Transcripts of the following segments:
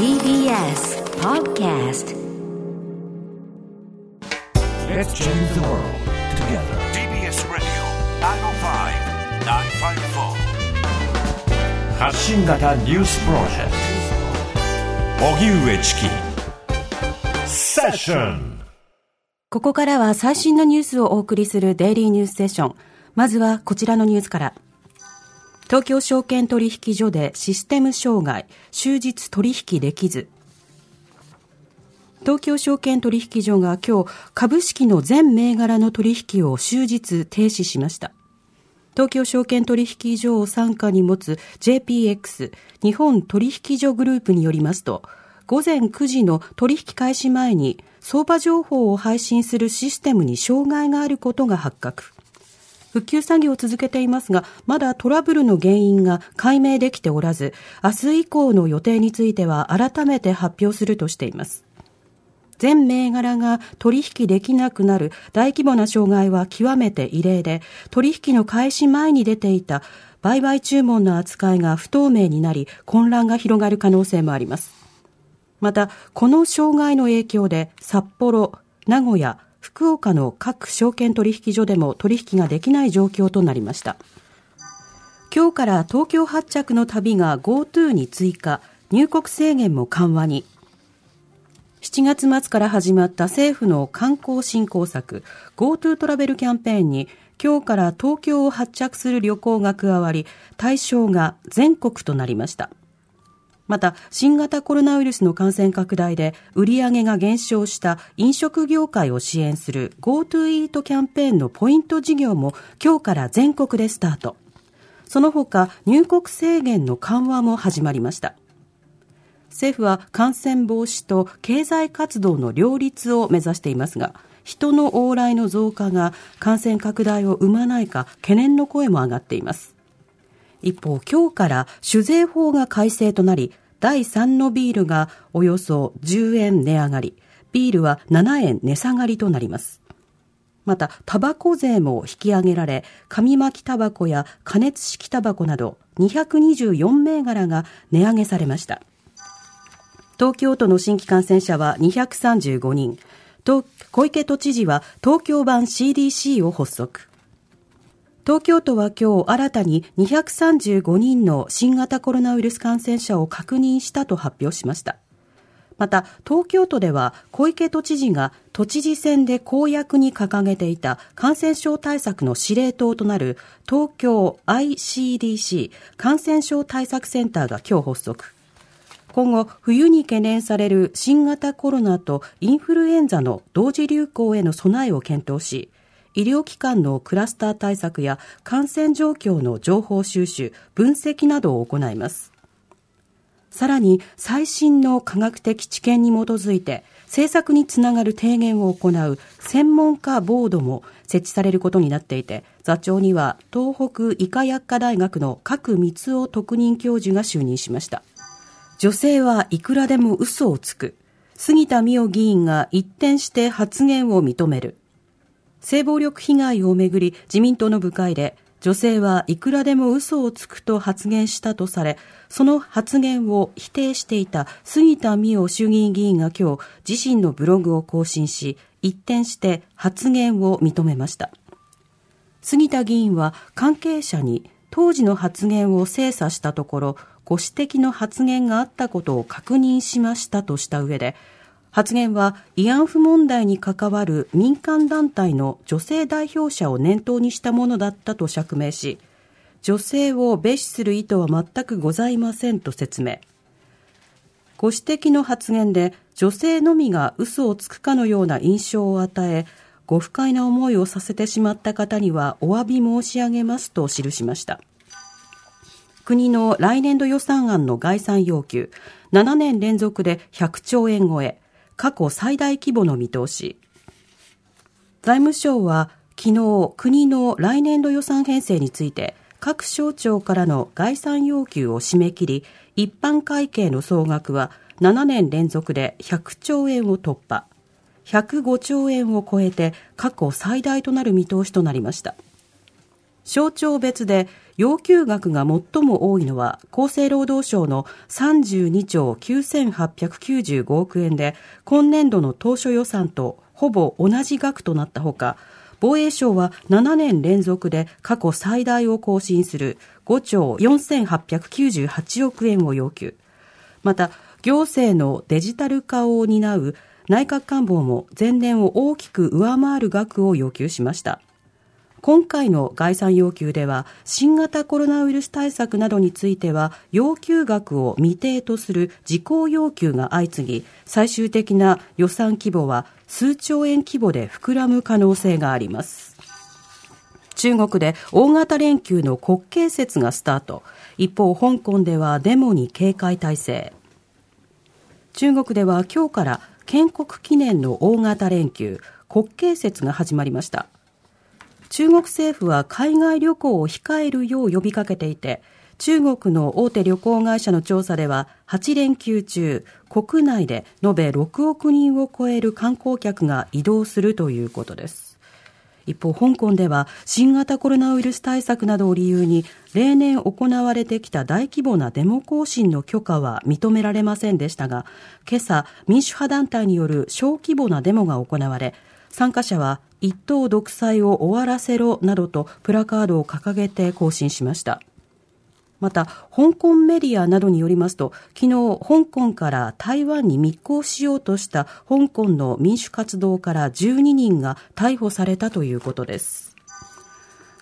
TBS Podcast Let's change the world together. TBS Radio 905-954発信型ニュースプロジェクト荻上チキセッションここからは最新のニュースをお送りするデイリーニュースセッション。まずはこちらのニュースから。東京証券取引所でシステム障害、終日取引できず。東京証券取引所が今日、株式の全銘柄の取引を終日停止しました。東京証券取引所を傘下に持つ JPX 日本取引所グループによりますと、午前9時の取引開始前に相場情報を配信するシステムに障害があることが発覚。復旧作業を続けていますが、まだトラブルの原因が解明できておらず、明日以降の予定については改めて発表するとしています。全銘柄が取引できなくなる大規模な障害は極めて異例で、取引の開始前に出ていた売買注文の扱いが不透明になり、混乱が広がる可能性もあります。また、この障害の影響で、札幌、名古屋、福岡の各証券取引所でも取引ができない状況となりました。今日から東京発着の旅が GoTo に追加、入国制限も緩和に。7月末から始まった政府の観光振興策 GoTo トラベルキャンペーンに今日から東京を発着する旅行が加わり対象が全国となりました。また、新型コロナウイルスの感染拡大で売り上げが減少した飲食業界を支援する GoTo イートキャンペーンのポイント事業も今日から全国でスタート。その他、入国制限の緩和も始まりました。政府は感染防止と経済活動の両立を目指していますが、人の往来の増加が感染拡大を生まないか懸念の声も上がっています。一方、今日から酒税法が改正となり、第3のビールがおよそ10円値上がり、ビールは7円値下がりとなります。また、タバコ税も引き上げられ、紙巻きタバコや加熱式タバコなど224銘柄が値上げされました。東京都の新規感染者は235人。小池都知事は東京版 CDC を発足。東京都は今日新たに235人の新型コロナウイルス感染者を確認したと発表しました。また、東京都では小池都知事が都知事選で公約に掲げていた感染症対策の司令塔となる東京 ICDC 感染症対策センターが今日発足。今後、冬に懸念される新型コロナとインフルエンザの同時流行への備えを検討し、医療機関のクラスター対策や感染状況の情報収集、分析などを行います。さらに、最新の科学的知見に基づいて、政策につながる提言を行う専門家ボードも設置されることになっていて、座長には東北医科薬科大学の角光夫特任教授が就任しました。女性はいくらでも嘘をつく。杉田水脈議員が一転して発言を認める。性暴力被害をめぐり自民党の部会で女性はいくらでも嘘をつくと発言したとされ、その発言を否定していた杉田水脈衆議院議員が今日自身のブログを更新し、一転して発言を認めました。杉田議員は関係者に当時の発言を精査したところ、ご指摘の発言があったことを確認しましたとした上で、発言は慰安婦問題に関わる民間団体の女性代表者を念頭にしたものだったと釈明し、女性を蔑視する意図は全くございませんと説明。ご指摘の発言で女性のみが嘘をつくかのような印象を与え、ご不快な思いをさせてしまった方にはお詫び申し上げますと記しました。国の来年度予算案の概算要求、7年連続で100兆円超え、過去最大規模の見通し。財務省は昨日、国の来年度予算編成について、各省庁からの概算要求を締め切り、一般会計の総額は7年連続で100兆円を突破。105兆円を超えて過去最大となる見通しとなりました。省庁別で要求額が最も多いのは厚生労働省の32兆9895億円で今年度の当初予算とほぼ同じ額となったほか防衛省は7年連続で過去最大を更新する5兆4898億円を要求また行政のデジタル化を担う内閣官房も前年を大きく上回る額を要求しました。今回の概算要求では新型コロナウイルス対策などについては要求額を未定とする事項要求が相次ぎ最終的な予算規模は数兆円規模で膨らむ可能性があります。中国で大型連休の国慶節がスタート。一方香港ではデモに警戒態勢。中国では今日から建国記念の大型連休国慶節が始まりました。中国政府は海外旅行を控えるよう呼びかけていて中国の大手旅行会社の調査では8連休中国内で延べ6億人を超える観光客が移動するということです。一方、香港では新型コロナウイルス対策などを理由に例年行われてきた大規模なデモ行進の許可は認められませんでしたが、今朝民主派団体による小規模なデモが行われ、参加者は一党独裁を終わらせろなどとプラカードを掲げて行進しました。また、香港メディアなどによりますと、昨日、香港から台湾に密航しようとした香港の民主活動から12人が逮捕されたということです。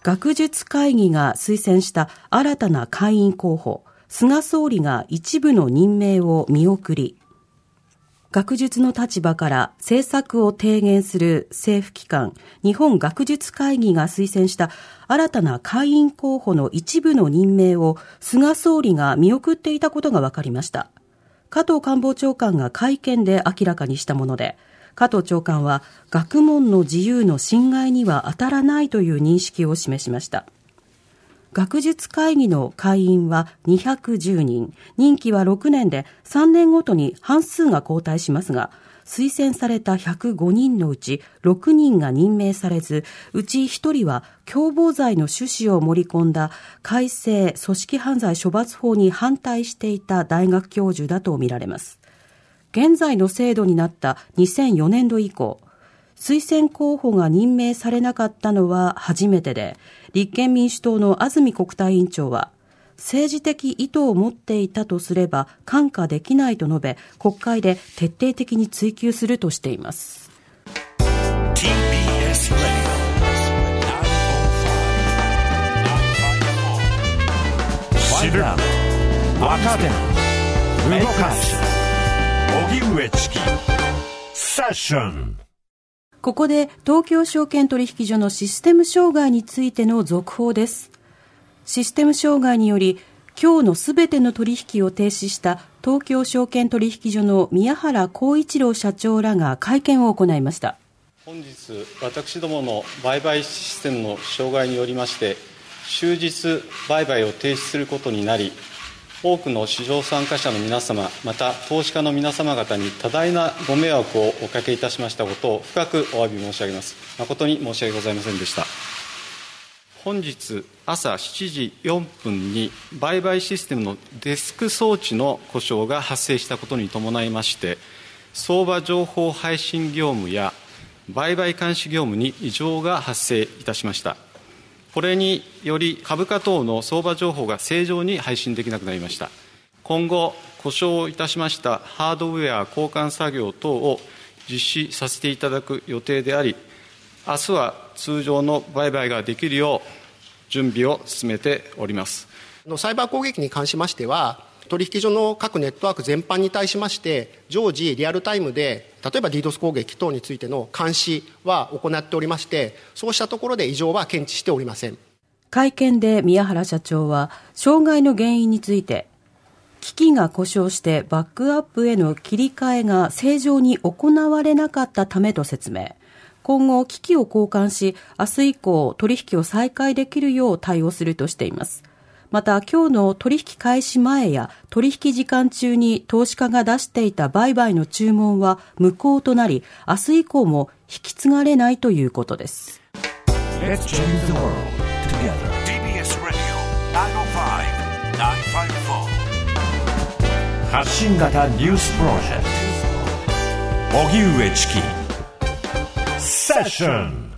学術会議が推薦した新たな会員候補、菅総理が一部の任命を見送り、学術の立場から政策を提言する政府機関、日本学術会議が推薦した新たな会員候補の一部の任命を菅総理が見送っていたことが分かりました。加藤官房長官が会見で明らかにしたもので、加藤長官は学問の自由の侵害には当たらないという認識を示しました。学術会議の会員は210人、任期は6年で3年ごとに半数が交代しますが、推薦された105人のうち6人が任命されず、うち1人は共謀罪の趣旨を盛り込んだ改正組織犯罪処罰法に反対していた大学教授だとみられます。現在の制度になった2004年度以降、推薦候補が任命されなかったのは初めてで、立憲民主党の安住国対委員長は、政治的意図を持っていたとすれば看過できないと述べ、国会で徹底的に追及するとしています。知る若手動かす荻上チキセッションここで東京証券取引所のシステム障害についての続報です。システム障害により、今日のすべての取引を停止した東京証券取引所の宮原光一郎社長らが会見を行いました。本日、私どもの売買システムの障害によりまして、終日売買を停止することになり、多くの市場参加者の皆様、また投資家の皆様方に多大なご迷惑をおかけいたしましたことを深くお詫び申し上げます。誠に申し訳ございませんでした。本日朝7時4分に売買システムのデスク装置の故障が発生したことに伴いまして相場情報配信業務や売買監視業務に異常が発生いたしましたこれにより株価等の相場情報が正常に配信できなくなりました。今後故障いたしましたハードウェア交換作業等を実施させていただく予定であり明日は通常の売買ができるよう準備を進めております。サイバー攻撃に関しましては取引所の各ネットワーク全般に対しまして、常時リアルタイムで、例えば DDoS 攻撃等についての監視は行っておりまして、そうしたところで異常は検知しておりません。会見で宮原社長は、障害の原因について、機器が故障してバックアップへの切り替えが正常に行われなかったためと説明。今後、機器を交換し、明日以降、取引を再開できるよう対応するとしています。また今日の取引開始前や取引時間中に投資家が出していた売買の注文は無効となり明日以降も引き継がれないということです。発信型ニュースプロジェクト。荻上チキセッション